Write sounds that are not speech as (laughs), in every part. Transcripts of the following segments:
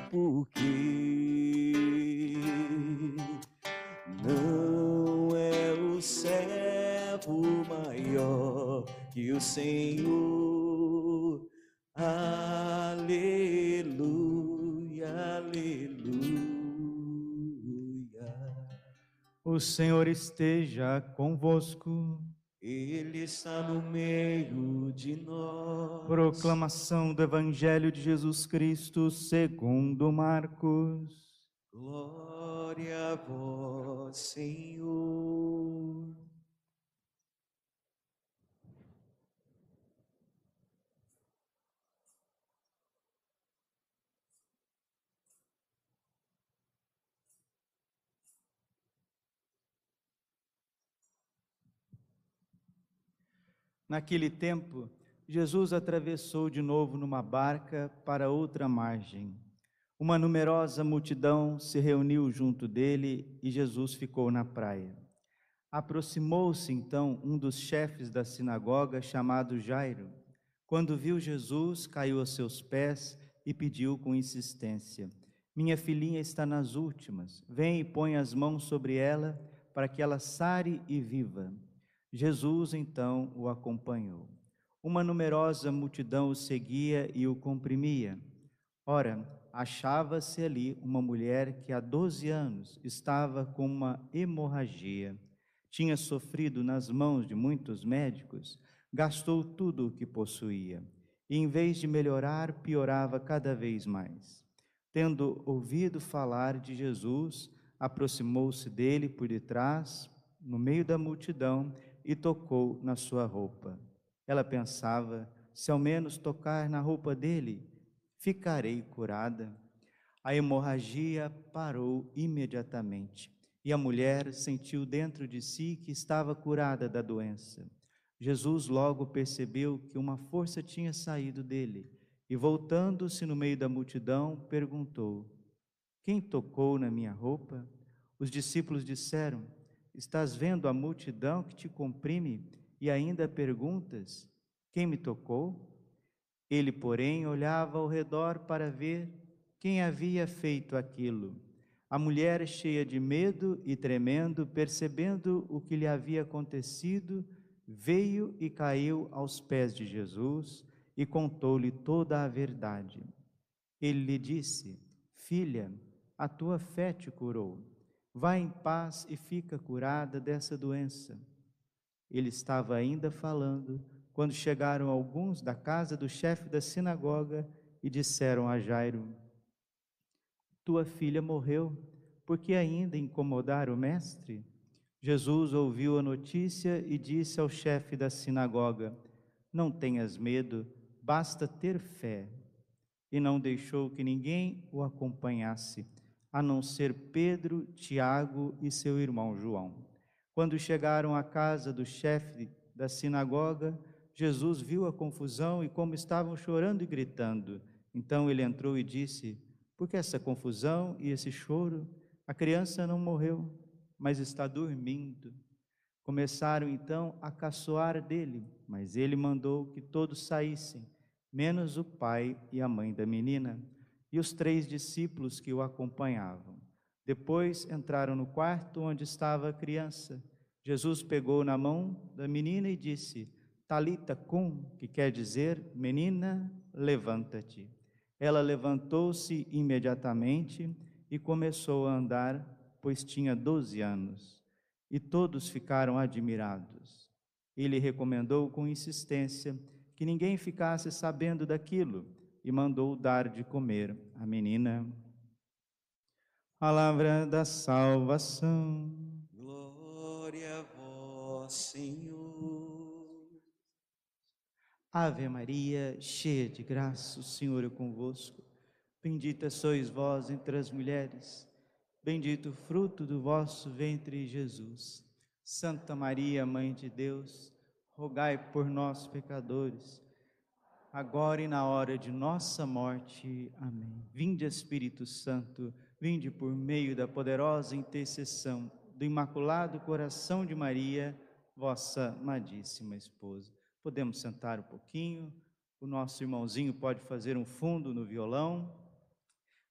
o porquê. Não é o servo maior que o Senhor. Aleluia, aleluia. O Senhor esteja convosco. Ele está no meio de nós. Proclamação do Evangelho de Jesus Cristo segundo Marcos. Glória a vós, Senhor. Naquele tempo, Jesus atravessou de novo numa barca para outra margem. Uma numerosa multidão se reuniu junto dele e Jesus ficou na praia. Aproximou-se então um dos chefes da sinagoga, chamado Jairo. Quando viu Jesus, caiu aos seus pés e pediu com insistência: Minha filhinha está nas últimas. Vem e põe as mãos sobre ela, para que ela sare e viva. Jesus então o acompanhou. Uma numerosa multidão o seguia e o comprimia. Ora, achava-se ali uma mulher que há 12 anos estava com uma hemorragia. Tinha sofrido nas mãos de muitos médicos, gastou tudo o que possuía, e em vez de melhorar, piorava cada vez mais. Tendo ouvido falar de Jesus, aproximou-se dele por detrás, no meio da multidão, e tocou na sua roupa. Ela pensava: se ao menos tocar na roupa dele, ficarei curada. A hemorragia parou imediatamente e a mulher sentiu dentro de si que estava curada da doença. Jesus logo percebeu que uma força tinha saído dele e, voltando-se no meio da multidão, perguntou: Quem tocou na minha roupa? Os discípulos disseram: Estás vendo a multidão que te comprime e ainda perguntas: Quem me tocou? Ele, porém, olhava ao redor para ver quem havia feito aquilo. A mulher, cheia de medo e tremendo, percebendo o que lhe havia acontecido, veio e caiu aos pés de Jesus e contou-lhe toda a verdade. Ele lhe disse: Filha, a tua fé te curou. Vá em paz e fica curada dessa doença. Ele estava ainda falando quando chegaram alguns da casa do chefe da sinagoga e disseram a Jairo: Tua filha morreu, por que ainda incomodar o mestre? Jesus ouviu a notícia e disse ao chefe da sinagoga: Não tenhas medo, basta ter fé. E não deixou que ninguém o acompanhasse a não ser Pedro, Tiago e seu irmão João. Quando chegaram à casa do chefe da sinagoga, Jesus viu a confusão e como estavam chorando e gritando. Então ele entrou e disse: Por que essa confusão e esse choro? A criança não morreu, mas está dormindo. Começaram então a caçoar dele, mas ele mandou que todos saíssem, menos o pai e a mãe da menina e os três discípulos que o acompanhavam. Depois entraram no quarto onde estava a criança. Jesus pegou na mão da menina e disse: Talita cum, que quer dizer, menina, levanta-te. Ela levantou-se imediatamente e começou a andar, pois tinha doze anos. E todos ficaram admirados. Ele recomendou com insistência que ninguém ficasse sabendo daquilo e mandou dar de comer à menina. Palavra da salvação. Glória a vós, Senhor. Ave Maria, cheia de graça, o Senhor é convosco. Bendita sois vós entre as mulheres, bendito o fruto do vosso ventre, Jesus. Santa Maria, Mãe de Deus, rogai por nós, pecadores agora e na hora de nossa morte. Amém. Vinde, Espírito Santo, vinde por meio da poderosa intercessão do Imaculado Coração de Maria, vossa amadíssima esposa. Podemos sentar um pouquinho, o nosso irmãozinho pode fazer um fundo no violão.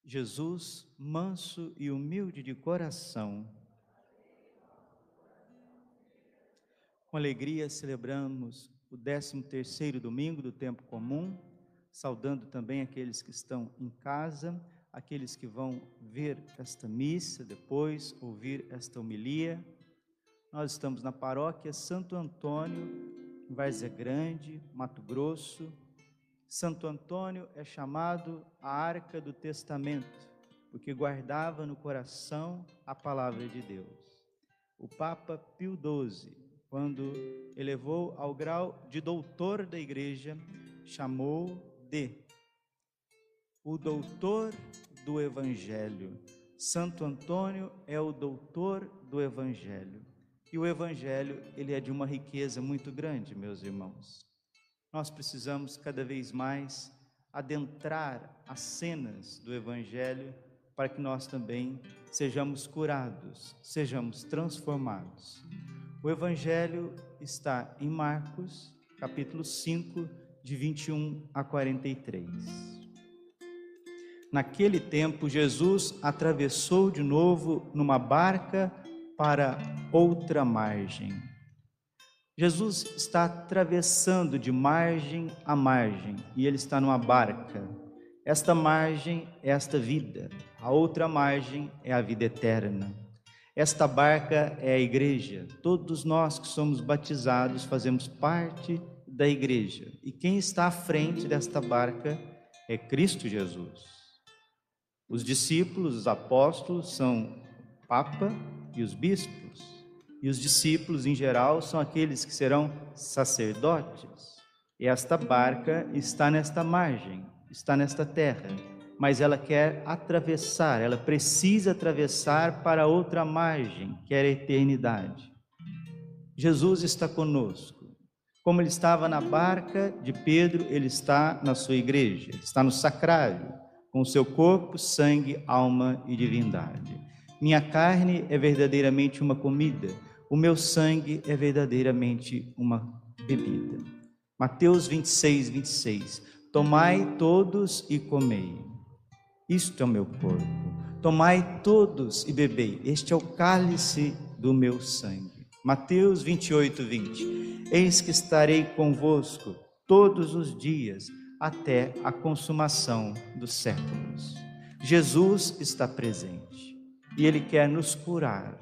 Jesus, manso e humilde de coração, com alegria celebramos o 13º domingo do tempo comum, saudando também aqueles que estão em casa, aqueles que vão ver esta missa depois, ouvir esta homilia. Nós estamos na paróquia Santo Antônio, em Várzea Grande, Mato Grosso, Santo Antônio é chamado a arca do testamento, porque guardava no coração a palavra de Deus. O Papa Pio XII, quando elevou ao grau de doutor da igreja, chamou de o doutor do evangelho. Santo Antônio é o doutor do evangelho. E o evangelho, ele é de uma riqueza muito grande, meus irmãos nós precisamos cada vez mais adentrar as cenas do Evangelho para que nós também sejamos curados, sejamos transformados. O Evangelho está em Marcos, capítulo 5, de 21 a 43. Naquele tempo, Jesus atravessou de novo numa barca para outra margem Jesus está atravessando de margem a margem e ele está numa barca. Esta margem é esta vida, a outra margem é a vida eterna. Esta barca é a igreja. Todos nós que somos batizados fazemos parte da igreja. E quem está à frente desta barca é Cristo Jesus. Os discípulos, os apóstolos são o Papa e os bispos. E os discípulos, em geral, são aqueles que serão sacerdotes. E esta barca está nesta margem, está nesta terra, mas ela quer atravessar, ela precisa atravessar para outra margem, que é a eternidade. Jesus está conosco. Como ele estava na barca de Pedro, ele está na sua igreja, está no sacrário, com seu corpo, sangue, alma e divindade. Minha carne é verdadeiramente uma comida o meu sangue é verdadeiramente uma bebida. Mateus 26, 26. Tomai todos e comei. Isto é o meu corpo. Tomai todos e bebei. Este é o cálice do meu sangue. Mateus 28, 20. Eis que estarei convosco todos os dias até a consumação dos séculos. Jesus está presente e Ele quer nos curar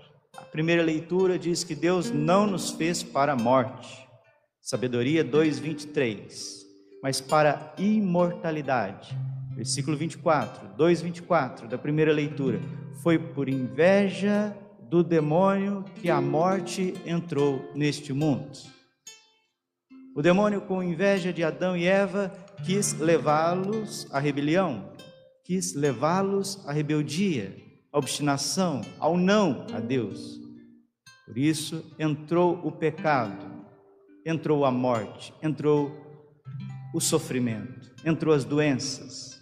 primeira leitura diz que Deus não nos fez para a morte. Sabedoria 2:23. Mas para a imortalidade. Versículo 24, 2:24 da primeira leitura. Foi por inveja do demônio que a morte entrou neste mundo. O demônio, com inveja de Adão e Eva, quis levá-los à rebelião, quis levá-los à rebeldia, à obstinação, ao não a Deus. Por isso entrou o pecado, entrou a morte, entrou o sofrimento, entrou as doenças,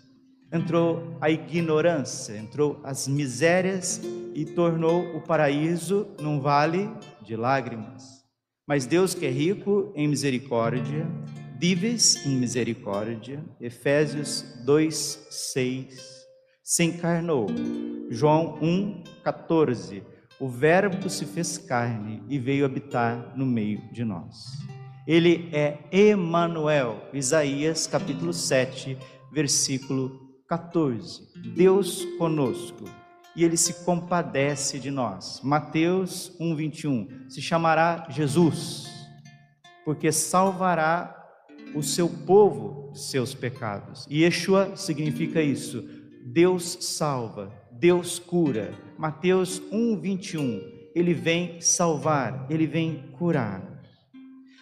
entrou a ignorância, entrou as misérias e tornou o paraíso num vale de lágrimas. Mas Deus que é rico em misericórdia, vives em misericórdia, Efésios 2, 6, se encarnou. João 1, 14 o Verbo se fez carne e veio habitar no meio de nós. Ele é Emanuel, Isaías capítulo 7, versículo 14. Deus conosco, e ele se compadece de nós. Mateus 1:21. Se chamará Jesus, porque salvará o seu povo de seus pecados. E Yeshua significa isso. Deus salva, Deus cura. Mateus 1, 21. Ele vem salvar, ele vem curar.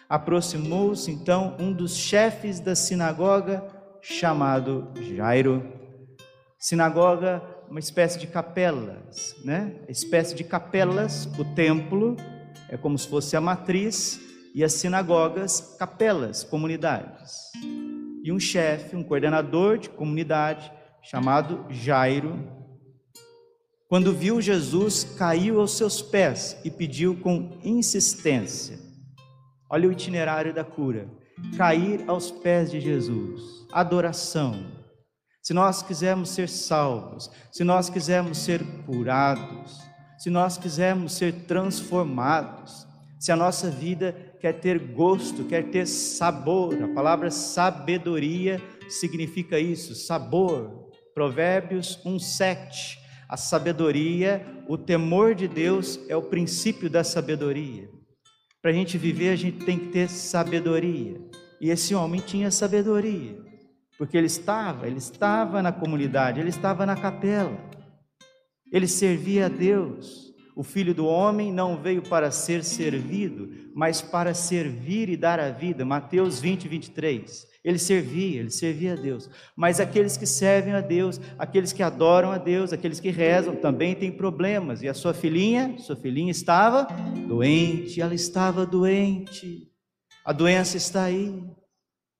Aproximou-se então um dos chefes da sinagoga, chamado Jairo. Sinagoga, uma espécie de capelas, né? Espécie de capelas, o templo é como se fosse a matriz e as sinagogas, capelas, comunidades. E um chefe, um coordenador de comunidade chamado Jairo, quando viu Jesus, caiu aos seus pés e pediu com insistência. Olha o itinerário da cura. Cair aos pés de Jesus, adoração, Se nós quisermos ser salvos, se nós quisermos ser curados, se nós quisermos ser transformados, se a nossa vida quer ter gosto, quer ter sabor, a palavra sabedoria significa isso, sabor. Provérbios 1:7. A sabedoria, o temor de Deus é o princípio da sabedoria. Para a gente viver, a gente tem que ter sabedoria. E esse homem tinha sabedoria, porque ele estava, ele estava na comunidade, ele estava na capela. Ele servia a Deus. O filho do homem não veio para ser servido, mas para servir e dar a vida. Mateus 20, 23. Ele servia, ele servia a Deus. Mas aqueles que servem a Deus, aqueles que adoram a Deus, aqueles que rezam, também têm problemas. E a sua filhinha, sua filhinha estava doente, ela estava doente. A doença está aí.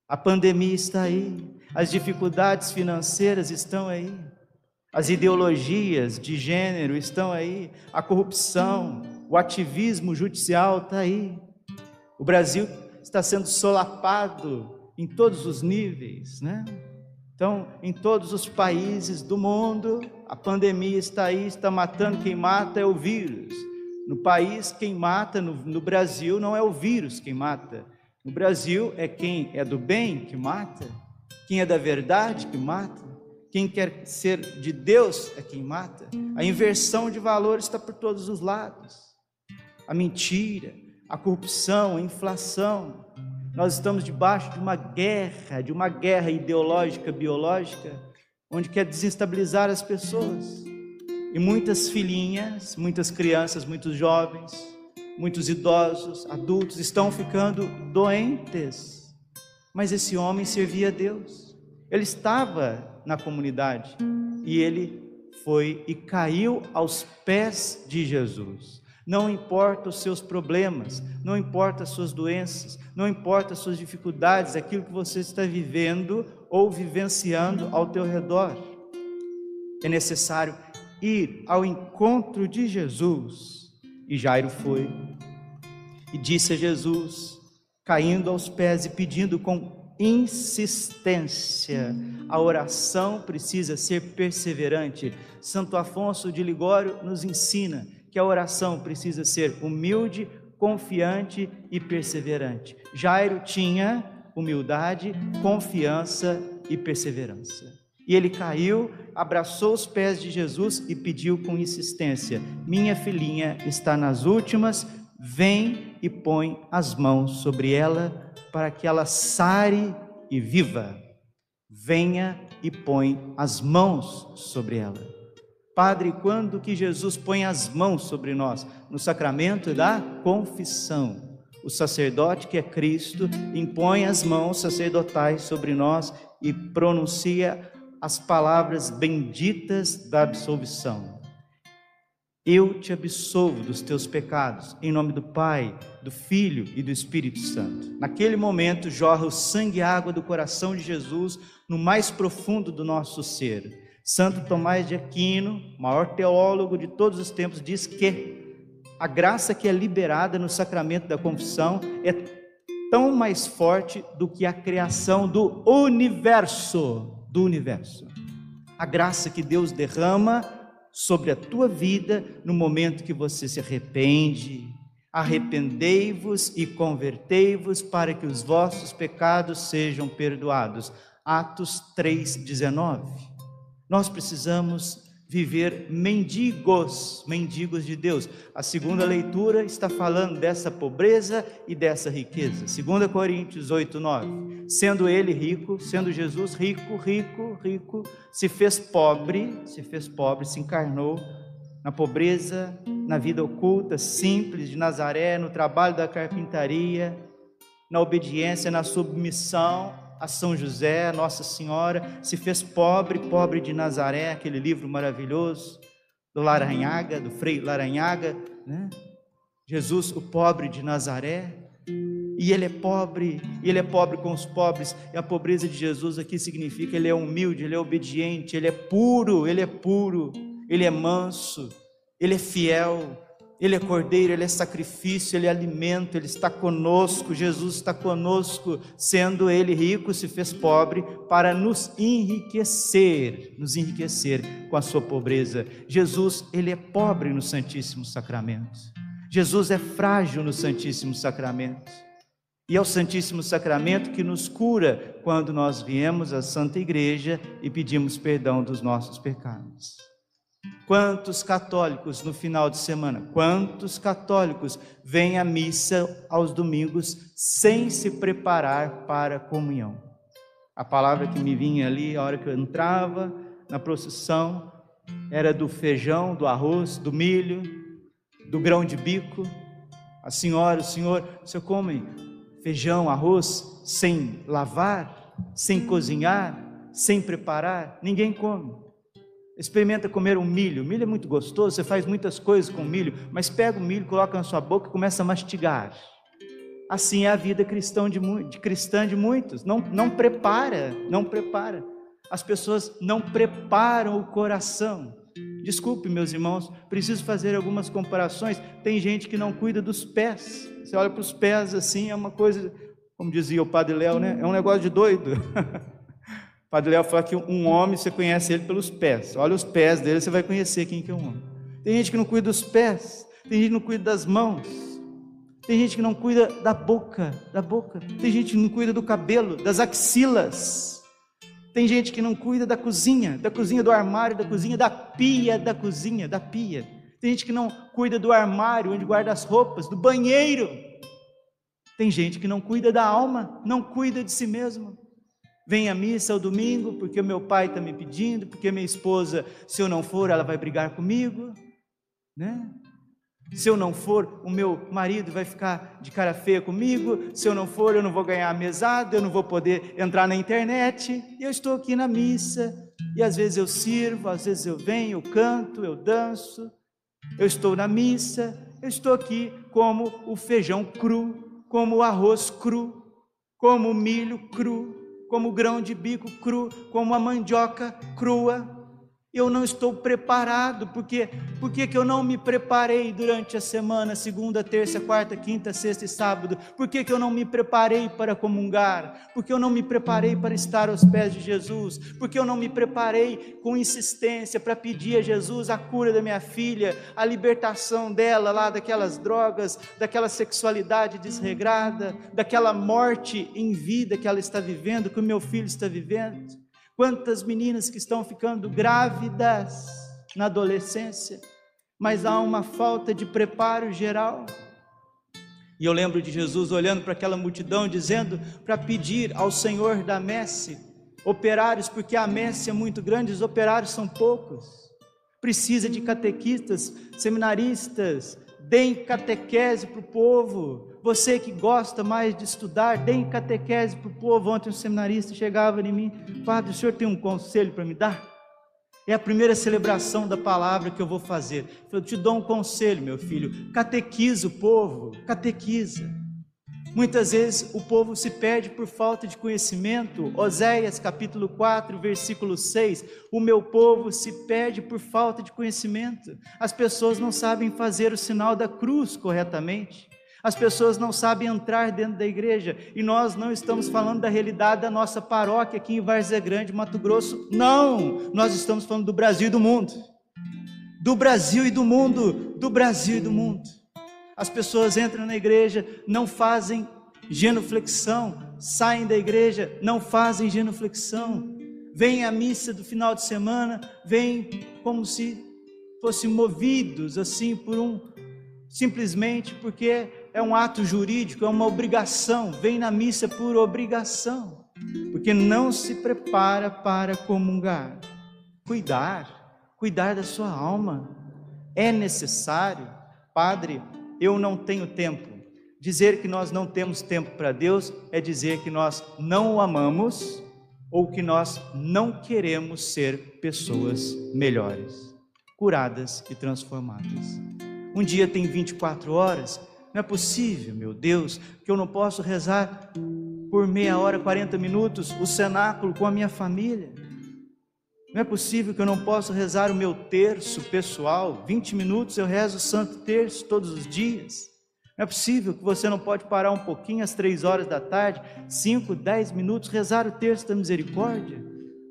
A pandemia está aí. As dificuldades financeiras estão aí. As ideologias de gênero estão aí, a corrupção, o ativismo judicial está aí. O Brasil está sendo solapado em todos os níveis, né? Então, em todos os países do mundo, a pandemia está aí, está matando. Quem mata é o vírus. No país, quem mata, no, no Brasil, não é o vírus quem mata. No Brasil, é quem é do bem que mata, quem é da verdade que mata. Quem quer ser de Deus é quem mata. A inversão de valores está por todos os lados. A mentira, a corrupção, a inflação. Nós estamos debaixo de uma guerra, de uma guerra ideológica, biológica, onde quer desestabilizar as pessoas. E muitas filhinhas, muitas crianças, muitos jovens, muitos idosos, adultos estão ficando doentes. Mas esse homem servia a Deus. Ele estava na comunidade. E ele foi e caiu aos pés de Jesus. Não importa os seus problemas, não importa as suas doenças, não importa as suas dificuldades, aquilo que você está vivendo ou vivenciando ao teu redor. É necessário ir ao encontro de Jesus. E Jairo foi e disse a Jesus, caindo aos pés e pedindo com insistência. A oração precisa ser perseverante. Santo Afonso de Ligório nos ensina que a oração precisa ser humilde, confiante e perseverante. Jairo tinha humildade, confiança e perseverança. E ele caiu, abraçou os pés de Jesus e pediu com insistência: Minha filhinha está nas últimas, vem e põe as mãos sobre ela para que ela sare e viva. Venha e põe as mãos sobre ela. Padre, quando que Jesus põe as mãos sobre nós? No sacramento da confissão. O sacerdote, que é Cristo, impõe as mãos sacerdotais sobre nós e pronuncia as palavras benditas da absolvição. Eu te absolvo dos teus pecados, em nome do Pai, do Filho e do Espírito Santo. Naquele momento jorra o sangue e água do coração de Jesus no mais profundo do nosso ser. Santo Tomás de Aquino, maior teólogo de todos os tempos, diz que a graça que é liberada no sacramento da confissão é tão mais forte do que a criação do universo, do universo. A graça que Deus derrama sobre a tua vida no momento que você se arrepende. Arrependei-vos e convertei-vos para que os vossos pecados sejam perdoados. Atos 3:19. Nós precisamos viver mendigos, mendigos de Deus. A segunda leitura está falando dessa pobreza e dessa riqueza. 2 Coríntios 8, 9. Sendo ele rico, sendo Jesus rico, rico, rico, se fez pobre, se fez pobre, se encarnou na pobreza, na vida oculta, simples de Nazaré, no trabalho da carpintaria, na obediência, na submissão a São José, Nossa Senhora, se fez pobre, pobre de Nazaré, aquele livro maravilhoso do Laranhaga, do Frei Laranhaga, né? Jesus, o pobre de Nazaré, e ele é pobre, e ele é pobre com os pobres, e a pobreza de Jesus aqui significa ele é humilde, ele é obediente, ele é puro, ele é puro, ele é manso, ele é fiel, Ele é cordeiro, ele é sacrifício, ele é alimento, ele está conosco. Jesus está conosco, sendo ele rico, se fez pobre para nos enriquecer, nos enriquecer com a sua pobreza. Jesus, ele é pobre no Santíssimo Sacramento. Jesus é frágil no Santíssimo Sacramento. E é o Santíssimo Sacramento que nos cura quando nós viemos à Santa Igreja e pedimos perdão dos nossos pecados. Quantos católicos no final de semana, quantos católicos vêm à missa aos domingos sem se preparar para a comunhão? A palavra que me vinha ali, a hora que eu entrava na procissão, era do feijão, do arroz, do milho, do grão de bico. A senhora, o senhor, você come feijão, arroz sem lavar, sem cozinhar, sem preparar? Ninguém come. Experimenta comer um milho. O milho é muito gostoso, você faz muitas coisas com milho, mas pega o milho, coloca na sua boca e começa a mastigar. Assim é a vida cristã de, de, cristã de muitos. Não, não prepara, não prepara. As pessoas não preparam o coração. Desculpe, meus irmãos, preciso fazer algumas comparações. Tem gente que não cuida dos pés. Você olha para os pés assim, é uma coisa, como dizia o padre Léo, né? É um negócio de doido. (laughs) Padre Léo fala que um homem, você conhece ele pelos pés. Olha os pés dele, você vai conhecer quem que é um homem. Tem gente que não cuida dos pés, tem gente que não cuida das mãos, tem gente que não cuida da boca, da boca. Tem gente que não cuida do cabelo, das axilas. Tem gente que não cuida da cozinha, da cozinha do armário, da cozinha da pia, da cozinha, da pia. Tem gente que não cuida do armário onde guarda as roupas, do banheiro. Tem gente que não cuida da alma, não cuida de si mesmo. Vem à missa ao domingo porque meu pai está me pedindo, porque minha esposa, se eu não for, ela vai brigar comigo, né? Se eu não for, o meu marido vai ficar de cara feia comigo. Se eu não for, eu não vou ganhar a mesada, eu não vou poder entrar na internet. Eu estou aqui na missa, e às vezes eu sirvo, às vezes eu venho, eu canto, eu danço. Eu estou na missa, eu estou aqui como o feijão cru, como o arroz cru, como o milho cru como grão de bico cru, como a mandioca crua eu não estou preparado, porque por que eu não me preparei durante a semana, segunda, terça, quarta, quinta, sexta e sábado? Por que eu não me preparei para comungar? Porque eu não me preparei para estar aos pés de Jesus? Porque eu não me preparei com insistência para pedir a Jesus a cura da minha filha, a libertação dela lá daquelas drogas, daquela sexualidade desregrada, daquela morte em vida que ela está vivendo, que o meu filho está vivendo? Quantas meninas que estão ficando grávidas na adolescência, mas há uma falta de preparo geral. E eu lembro de Jesus olhando para aquela multidão, dizendo para pedir ao Senhor da messe operários, porque a messe é muito grande, os operários são poucos. Precisa de catequistas, seminaristas, deem catequese para o povo. Você que gosta mais de estudar, deem catequese para o povo. Ontem um seminarista chegava em mim, Padre, o senhor tem um conselho para me dar? É a primeira celebração da palavra que eu vou fazer. Eu te dou um conselho, meu filho. Catequiza o povo, catequiza. Muitas vezes o povo se perde por falta de conhecimento. Oséias capítulo 4, versículo 6. O meu povo se perde por falta de conhecimento. As pessoas não sabem fazer o sinal da cruz corretamente. As pessoas não sabem entrar dentro da igreja. E nós não estamos falando da realidade da nossa paróquia aqui em Várzea Grande, Mato Grosso. Não! Nós estamos falando do Brasil e do mundo. Do Brasil e do mundo. Do Brasil e do mundo. As pessoas entram na igreja, não fazem genuflexão, saem da igreja, não fazem genuflexão, vêm à missa do final de semana, vêm como se fossem movidos assim por um simplesmente porque é um ato jurídico, é uma obrigação, vem na missa por obrigação, porque não se prepara para comungar. Cuidar, cuidar da sua alma é necessário. Padre, eu não tenho tempo. Dizer que nós não temos tempo para Deus é dizer que nós não o amamos ou que nós não queremos ser pessoas melhores, curadas e transformadas. Um dia tem 24 horas, não é possível, meu Deus, que eu não posso rezar por meia hora, 40 minutos o cenáculo com a minha família. Não é possível que eu não possa rezar o meu terço pessoal, 20 minutos eu rezo o Santo Terço todos os dias. Não é possível que você não pode parar um pouquinho às três horas da tarde, 5, 10 minutos, rezar o terço da misericórdia.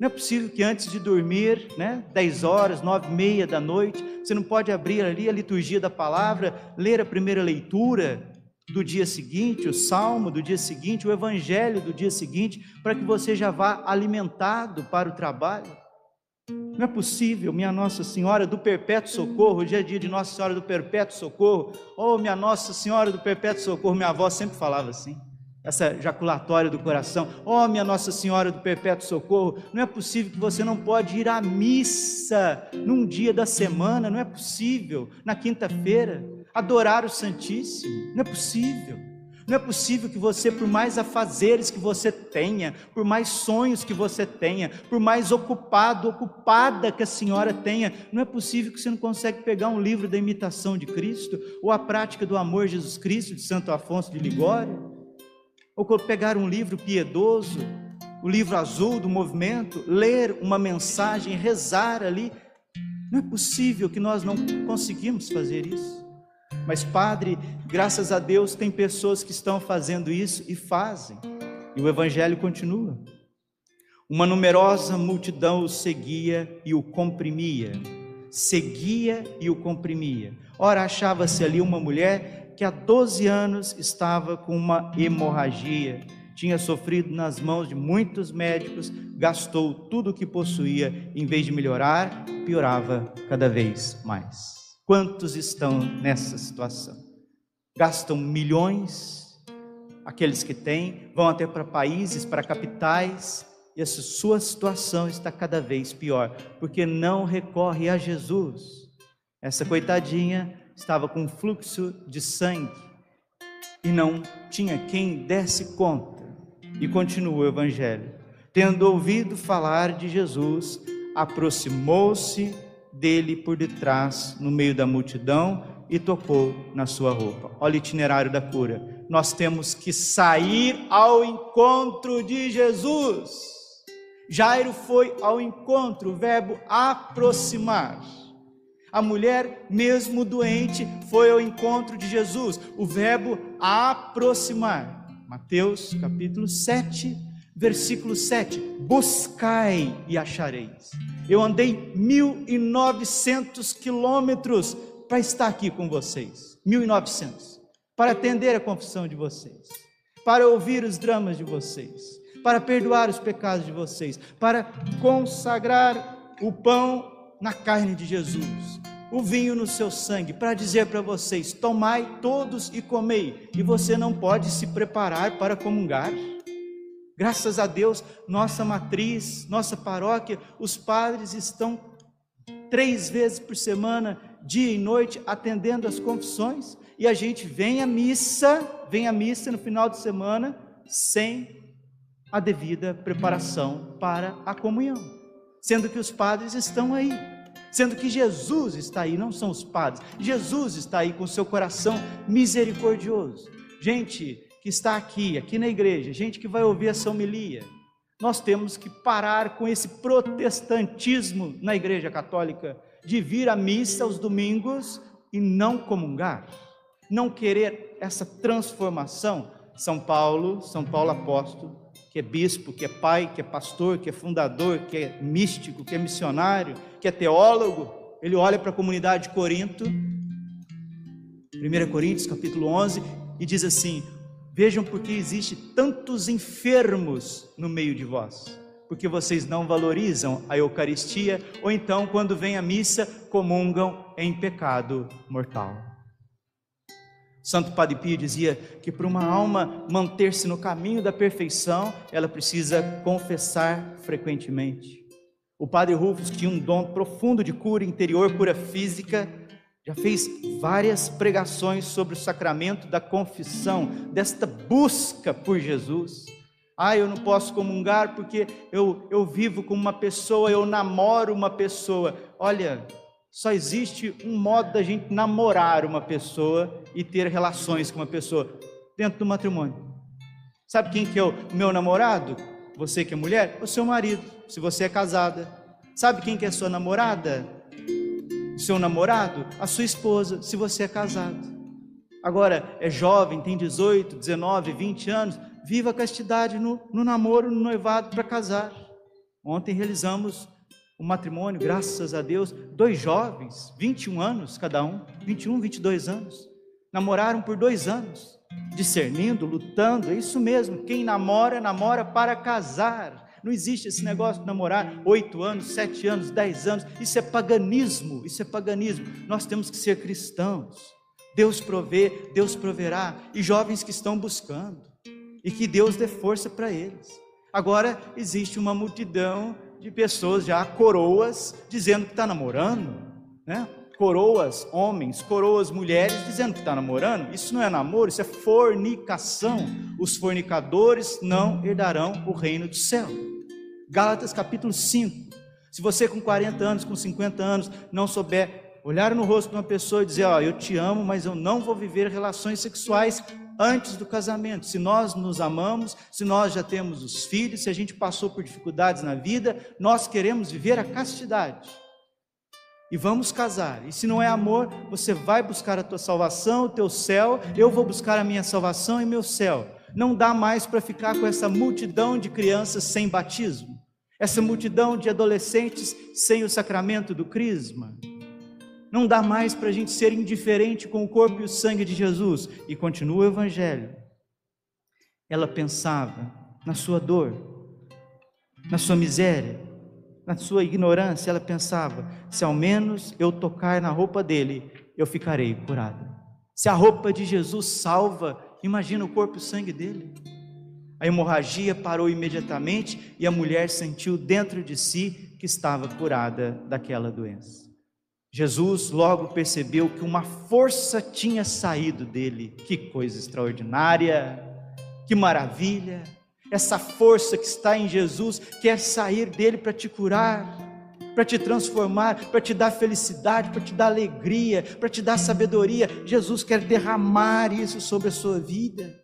Não é possível que antes de dormir, né, 10 horas, 9 e meia da noite, você não pode abrir ali a liturgia da palavra, ler a primeira leitura do dia seguinte, o salmo do dia seguinte, o evangelho do dia seguinte, para que você já vá alimentado para o trabalho. Não é possível, minha Nossa Senhora do Perpétuo Socorro, hoje é dia de Nossa Senhora do Perpétuo Socorro, ou oh, minha Nossa Senhora do Perpétuo Socorro, minha avó sempre falava assim, essa jaculatória do coração, ó oh, minha Nossa Senhora do Perpétuo Socorro, não é possível que você não pode ir à missa num dia da semana, não é possível, na quinta-feira, adorar o Santíssimo, não é possível. Não é possível que você, por mais afazeres que você tenha, por mais sonhos que você tenha, por mais ocupado, ocupada que a senhora tenha, não é possível que você não consegue pegar um livro da imitação de Cristo, ou a prática do amor Jesus Cristo, de Santo Afonso de Ligório, ou pegar um livro piedoso, o livro azul do movimento, ler uma mensagem, rezar ali. Não é possível que nós não conseguimos fazer isso. Mas, Padre, graças a Deus, tem pessoas que estão fazendo isso e fazem. E o Evangelho continua. Uma numerosa multidão o seguia e o comprimia. Seguia e o comprimia. Ora, achava-se ali uma mulher que há 12 anos estava com uma hemorragia, tinha sofrido nas mãos de muitos médicos, gastou tudo o que possuía, em vez de melhorar, piorava cada vez mais. Quantos estão nessa situação? Gastam milhões, aqueles que têm, vão até para países, para capitais, e a sua situação está cada vez pior, porque não recorre a Jesus. Essa coitadinha estava com fluxo de sangue e não tinha quem desse conta. E continua o Evangelho. Tendo ouvido falar de Jesus, aproximou-se dele por detrás, no meio da multidão, e tocou na sua roupa. Olha o itinerário da cura. Nós temos que sair ao encontro de Jesus. Jairo foi ao encontro, o verbo aproximar. A mulher, mesmo doente, foi ao encontro de Jesus, o verbo aproximar. Mateus capítulo 7, versículo 7: Buscai e achareis. Eu andei 1.900 quilômetros para estar aqui com vocês. 1.900. Para atender a confissão de vocês. Para ouvir os dramas de vocês. Para perdoar os pecados de vocês. Para consagrar o pão na carne de Jesus. O vinho no seu sangue. Para dizer para vocês: tomai todos e comei. E você não pode se preparar para comungar. Graças a Deus, nossa matriz, nossa paróquia, os padres estão três vezes por semana, dia e noite, atendendo as confissões, e a gente vem à missa, vem à missa no final de semana, sem a devida preparação para a comunhão, sendo que os padres estão aí, sendo que Jesus está aí, não são os padres, Jesus está aí com seu coração misericordioso. Gente, que está aqui, aqui na igreja, gente que vai ouvir essa homilia, nós temos que parar com esse protestantismo na igreja católica, de vir à missa aos domingos e não comungar, não querer essa transformação. São Paulo, São Paulo apóstolo, que é bispo, que é pai, que é pastor, que é fundador, que é místico, que é missionário, que é teólogo, ele olha para a comunidade de Corinto, 1 Coríntios capítulo 11, e diz assim: Vejam porque existe tantos enfermos no meio de vós, porque vocês não valorizam a Eucaristia, ou então, quando vem a missa, comungam em pecado mortal. Santo Padre Pio dizia que para uma alma manter-se no caminho da perfeição, ela precisa confessar frequentemente. O Padre Rufus tinha um dom profundo de cura interior, cura física, já fez várias pregações sobre o sacramento da confissão, desta busca por Jesus. Ah, eu não posso comungar porque eu, eu vivo com uma pessoa, eu namoro uma pessoa. Olha, só existe um modo da gente namorar uma pessoa e ter relações com uma pessoa dentro do matrimônio. Sabe quem que é o meu namorado? Você que é mulher? O seu marido, se você é casada. Sabe quem que é sua namorada? Seu namorado? A sua esposa, se você é casado. Agora, é jovem, tem 18, 19, 20 anos, viva a castidade no, no namoro, no noivado para casar. Ontem realizamos um matrimônio, graças a Deus, dois jovens, 21 anos cada um, 21, 22 anos, namoraram por dois anos, discernindo, lutando, é isso mesmo, quem namora, namora para casar. Não existe esse negócio de namorar oito anos, sete anos, dez anos. Isso é paganismo. Isso é paganismo. Nós temos que ser cristãos. Deus provê, Deus proverá. E jovens que estão buscando. E que Deus dê força para eles. Agora existe uma multidão de pessoas já coroas dizendo que está namorando, né? Coroas homens, coroas mulheres dizendo que está namorando. Isso não é namoro, isso é fornicação. Os fornicadores não herdarão o reino do céu. Gálatas capítulo 5. Se você com 40 anos, com 50 anos, não souber olhar no rosto de uma pessoa e dizer, ó, oh, eu te amo, mas eu não vou viver relações sexuais antes do casamento. Se nós nos amamos, se nós já temos os filhos, se a gente passou por dificuldades na vida, nós queremos viver a castidade. E vamos casar. E se não é amor, você vai buscar a tua salvação, o teu céu, eu vou buscar a minha salvação e meu céu. Não dá mais para ficar com essa multidão de crianças sem batismo essa multidão de adolescentes sem o sacramento do crisma. Não dá mais para a gente ser indiferente com o corpo e o sangue de Jesus. E continua o Evangelho. Ela pensava na sua dor, na sua miséria, na sua ignorância. Ela pensava: se ao menos eu tocar na roupa dele, eu ficarei curada. Se a roupa de Jesus salva, imagina o corpo e o sangue dele. A hemorragia parou imediatamente e a mulher sentiu dentro de si que estava curada daquela doença. Jesus logo percebeu que uma força tinha saído dele. Que coisa extraordinária! Que maravilha! Essa força que está em Jesus quer sair dele para te curar, para te transformar, para te dar felicidade, para te dar alegria, para te dar sabedoria. Jesus quer derramar isso sobre a sua vida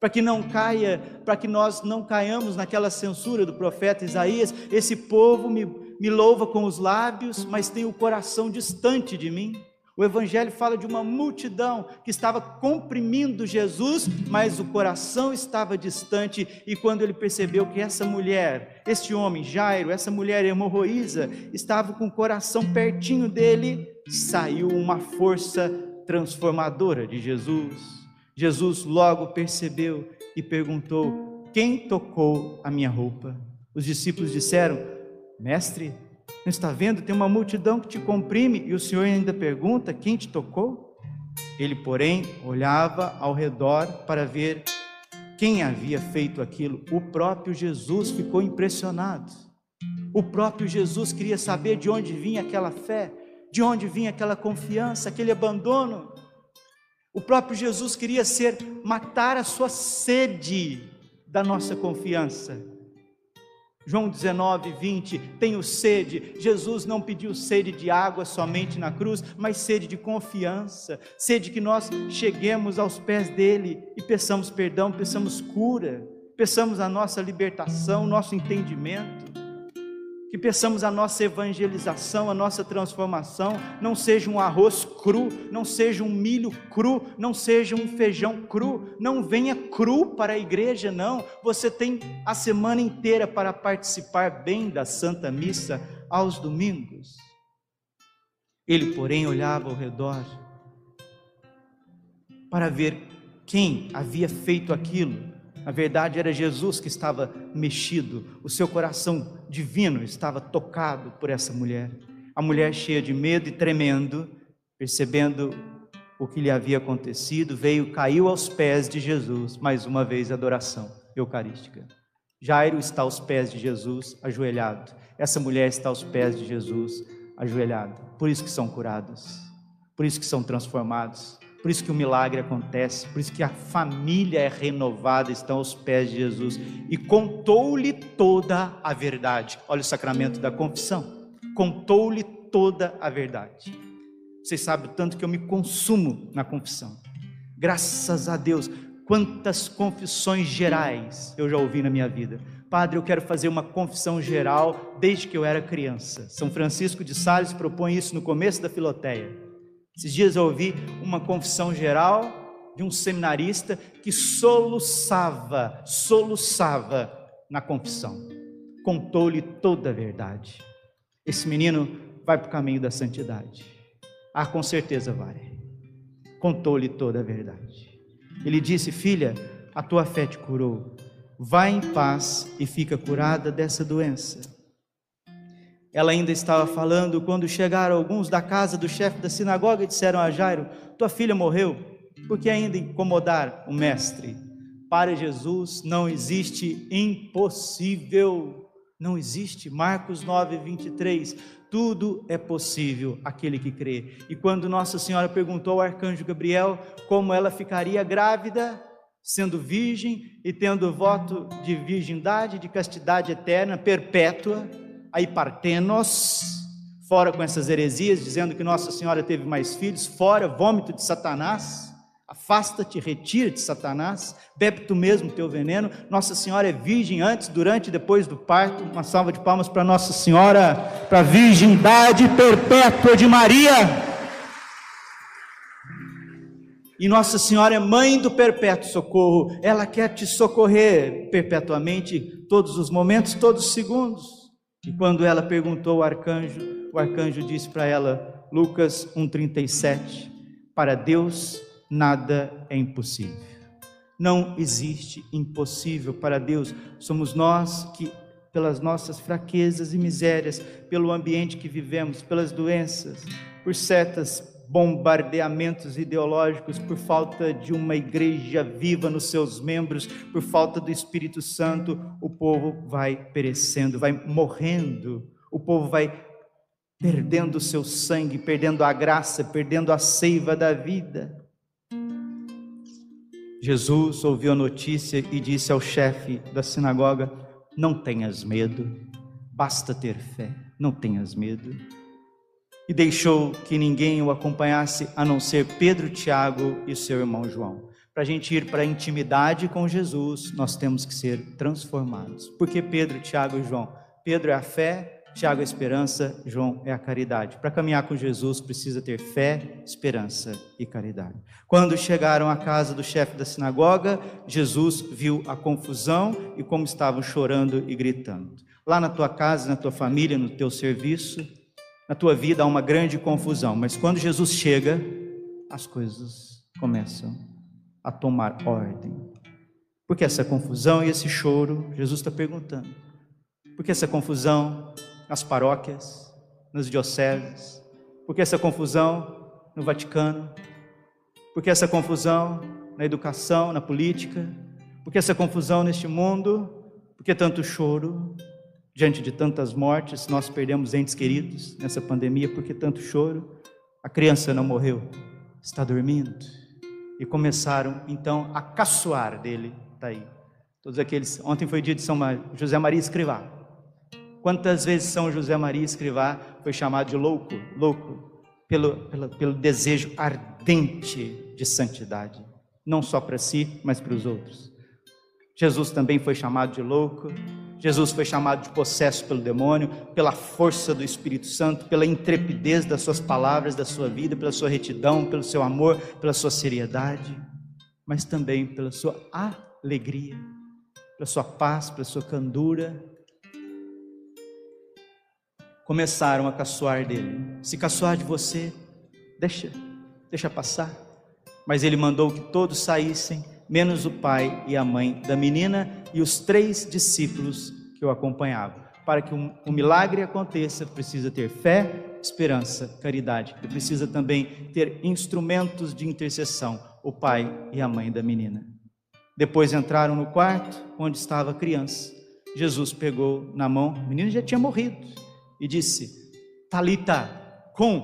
para que não caia, para que nós não caiamos naquela censura do profeta Isaías, esse povo me, me louva com os lábios, mas tem o coração distante de mim. O Evangelho fala de uma multidão que estava comprimindo Jesus, mas o coração estava distante. E quando ele percebeu que essa mulher, este homem, Jairo, essa mulher hemorroísa, estava com o coração pertinho dele, saiu uma força transformadora de Jesus. Jesus logo percebeu e perguntou: Quem tocou a minha roupa? Os discípulos disseram: Mestre, não está vendo? Tem uma multidão que te comprime e o Senhor ainda pergunta: Quem te tocou? Ele, porém, olhava ao redor para ver quem havia feito aquilo. O próprio Jesus ficou impressionado. O próprio Jesus queria saber de onde vinha aquela fé, de onde vinha aquela confiança, aquele abandono. O próprio Jesus queria ser matar a sua sede da nossa confiança. João 19, 20, tenho sede. Jesus não pediu sede de água somente na cruz, mas sede de confiança, sede que nós cheguemos aos pés dele e peçamos perdão, peçamos cura, peçamos a nossa libertação, nosso entendimento que peçamos a nossa evangelização, a nossa transformação, não seja um arroz cru, não seja um milho cru, não seja um feijão cru, não venha cru para a igreja, não. Você tem a semana inteira para participar bem da Santa Missa aos domingos. Ele, porém, olhava ao redor para ver quem havia feito aquilo na verdade, era Jesus que estava mexido, o seu coração divino estava tocado por essa mulher. A mulher, cheia de medo e tremendo, percebendo o que lhe havia acontecido, veio, caiu aos pés de Jesus, mais uma vez adoração eucarística. Jairo está aos pés de Jesus, ajoelhado. Essa mulher está aos pés de Jesus, ajoelhada. Por isso que são curados, por isso que são transformados por isso que o milagre acontece, por isso que a família é renovada, estão aos pés de Jesus. E contou-lhe toda a verdade. Olha o sacramento da confissão. Contou-lhe toda a verdade. Vocês sabem o tanto que eu me consumo na confissão. Graças a Deus, quantas confissões gerais eu já ouvi na minha vida. Padre, eu quero fazer uma confissão geral desde que eu era criança. São Francisco de Sales propõe isso no começo da Filoteia. Esses dias eu ouvi uma confissão geral de um seminarista que soluçava, soluçava na confissão. Contou-lhe toda a verdade. Esse menino vai para o caminho da santidade. Ah, com certeza vai. Contou-lhe toda a verdade. Ele disse: Filha, a tua fé te curou. Vai em paz e fica curada dessa doença. Ela ainda estava falando quando chegaram alguns da casa do chefe da sinagoga e disseram a Jairo: Tua filha morreu, por que ainda incomodar o mestre? Para Jesus não existe impossível. Não existe. Marcos 9, 23. Tudo é possível aquele que crê. E quando Nossa Senhora perguntou ao arcanjo Gabriel como ela ficaria grávida, sendo virgem e tendo voto de virgindade, de castidade eterna, perpétua, aí partenos, fora com essas heresias, dizendo que Nossa Senhora teve mais filhos, fora vômito de Satanás. Afasta-te, retira de Satanás, bebe tu mesmo teu veneno. Nossa Senhora é virgem antes, durante e depois do parto. Uma salva de palmas para Nossa Senhora, para a virgindade perpétua de Maria. E Nossa Senhora é mãe do perpétuo socorro. Ela quer te socorrer perpetuamente, todos os momentos, todos os segundos. E quando ela perguntou ao arcanjo, o arcanjo disse para ela, Lucas 1,37, para Deus nada é impossível. Não existe impossível para Deus. Somos nós que, pelas nossas fraquezas e misérias, pelo ambiente que vivemos, pelas doenças, por certas bombardeamentos ideológicos, por falta de uma igreja viva nos seus membros, por falta do Espírito Santo, o povo vai perecendo, vai morrendo, o povo vai perdendo o seu sangue, perdendo a graça, perdendo a seiva da vida. Jesus ouviu a notícia e disse ao chefe da sinagoga: Não tenhas medo, basta ter fé, não tenhas medo. E deixou que ninguém o acompanhasse a não ser Pedro, Tiago e seu irmão João. Para a gente ir para a intimidade com Jesus, nós temos que ser transformados. Por que Pedro, Tiago e João? Pedro é a fé, Tiago, a esperança, João é a caridade. Para caminhar com Jesus precisa ter fé, esperança e caridade. Quando chegaram à casa do chefe da sinagoga, Jesus viu a confusão e como estavam chorando e gritando. Lá na tua casa, na tua família, no teu serviço, na tua vida há uma grande confusão, mas quando Jesus chega, as coisas começam a tomar ordem. Porque essa confusão e esse choro, Jesus está perguntando. Porque essa confusão nas paróquias, nas dioceses, porque essa confusão no Vaticano, porque essa confusão na educação, na política, porque essa confusão neste mundo, porque tanto choro diante de tantas mortes, nós perdemos entes queridos nessa pandemia, porque tanto choro, a criança não morreu, está dormindo. E começaram então a caçoar dele, está aí. Todos aqueles, ontem foi dia de São José Maria Escrivá, Quantas vezes São José Maria Escrivá foi chamado de louco, louco, pelo, pelo, pelo desejo ardente de santidade, não só para si, mas para os outros. Jesus também foi chamado de louco, Jesus foi chamado de possesso pelo demônio, pela força do Espírito Santo, pela intrepidez das suas palavras, da sua vida, pela sua retidão, pelo seu amor, pela sua seriedade, mas também pela sua alegria, pela sua paz, pela sua candura, começaram a caçoar dele. Se caçoar de você, deixa, deixa passar. Mas ele mandou que todos saíssem, menos o pai e a mãe da menina e os três discípulos que o acompanhavam. Para que um, um milagre aconteça, precisa ter fé, esperança, caridade. E precisa também ter instrumentos de intercessão, o pai e a mãe da menina. Depois entraram no quarto onde estava a criança. Jesus pegou na mão, o menino já tinha morrido e disse: Talita, cum,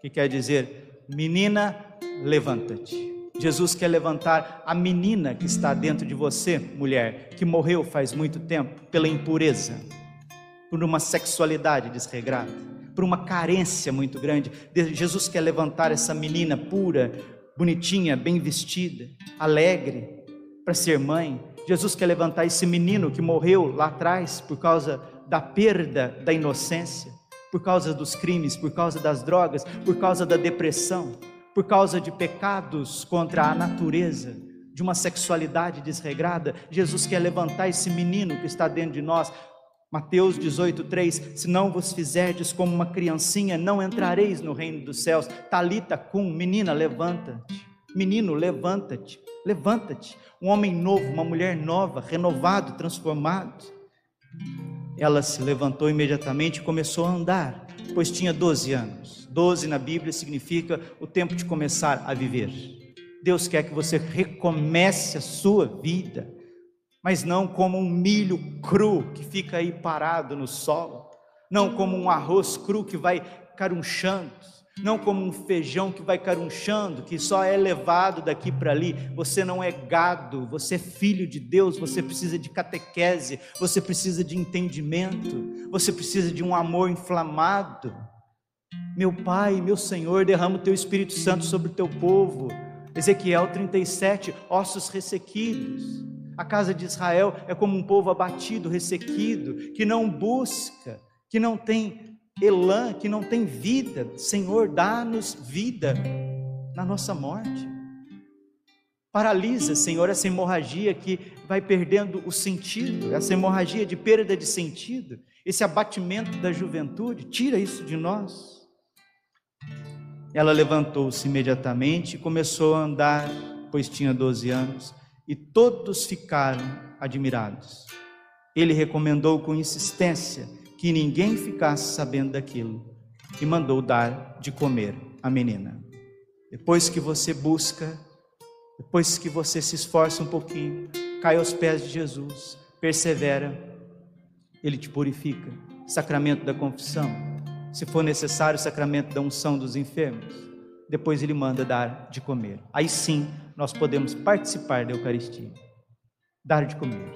que quer dizer menina, levanta-te. Jesus quer levantar a menina que está dentro de você, mulher, que morreu faz muito tempo pela impureza, por uma sexualidade desregrada, por uma carência muito grande. Jesus quer levantar essa menina pura, bonitinha, bem vestida, alegre, para ser mãe, Jesus quer levantar esse menino que morreu lá atrás por causa da perda da inocência, por causa dos crimes, por causa das drogas, por causa da depressão, por causa de pecados contra a natureza, de uma sexualidade desregrada. Jesus quer levantar esse menino que está dentro de nós. Mateus 18:3 Se não vos fizerdes como uma criancinha, não entrareis no reino dos céus. Talita cum, menina, levanta-te. Menino, levanta-te. Levanta-te. Um homem novo, uma mulher nova, renovado, transformado. Ela se levantou imediatamente e começou a andar, pois tinha 12 anos. 12 na Bíblia significa o tempo de começar a viver. Deus quer que você recomece a sua vida, mas não como um milho cru que fica aí parado no solo, não como um arroz cru que vai carunchando, não como um feijão que vai carunchando, que só é levado daqui para ali. Você não é gado, você é filho de Deus, você precisa de catequese, você precisa de entendimento, você precisa de um amor inflamado. Meu Pai, meu Senhor, derrama o teu Espírito Santo sobre o teu povo. Ezequiel 37, ossos ressequidos. A casa de Israel é como um povo abatido, ressequido, que não busca, que não tem elan, que não tem vida. Senhor, dá-nos vida na nossa morte. Paralisa, Senhor, essa hemorragia que vai perdendo o sentido, essa hemorragia de perda de sentido, esse abatimento da juventude, tira isso de nós. Ela levantou-se imediatamente e começou a andar, pois tinha 12 anos, e todos ficaram admirados. Ele recomendou com insistência que ninguém ficasse sabendo daquilo e mandou dar de comer à menina. Depois que você busca, depois que você se esforça um pouquinho, cai aos pés de Jesus, persevera, ele te purifica. Sacramento da confissão, se for necessário, sacramento da unção dos enfermos. Depois ele manda dar de comer. Aí sim nós podemos participar da Eucaristia. Dar de comer.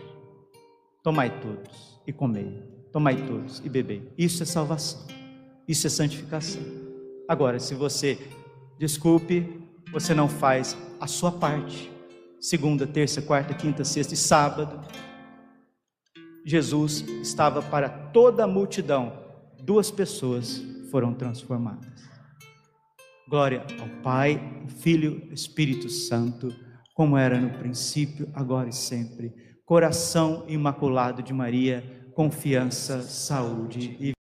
Tomai todos e comei. Tomai todos e bebei. Isso é salvação. Isso é santificação. Agora, se você, desculpe, você não faz a sua parte, segunda, terça, quarta, quinta, sexta e sábado, Jesus estava para toda a multidão, duas pessoas foram transformadas. Glória ao Pai, Filho, Espírito Santo, como era no princípio, agora e sempre. Coração imaculado de Maria confiança, saúde e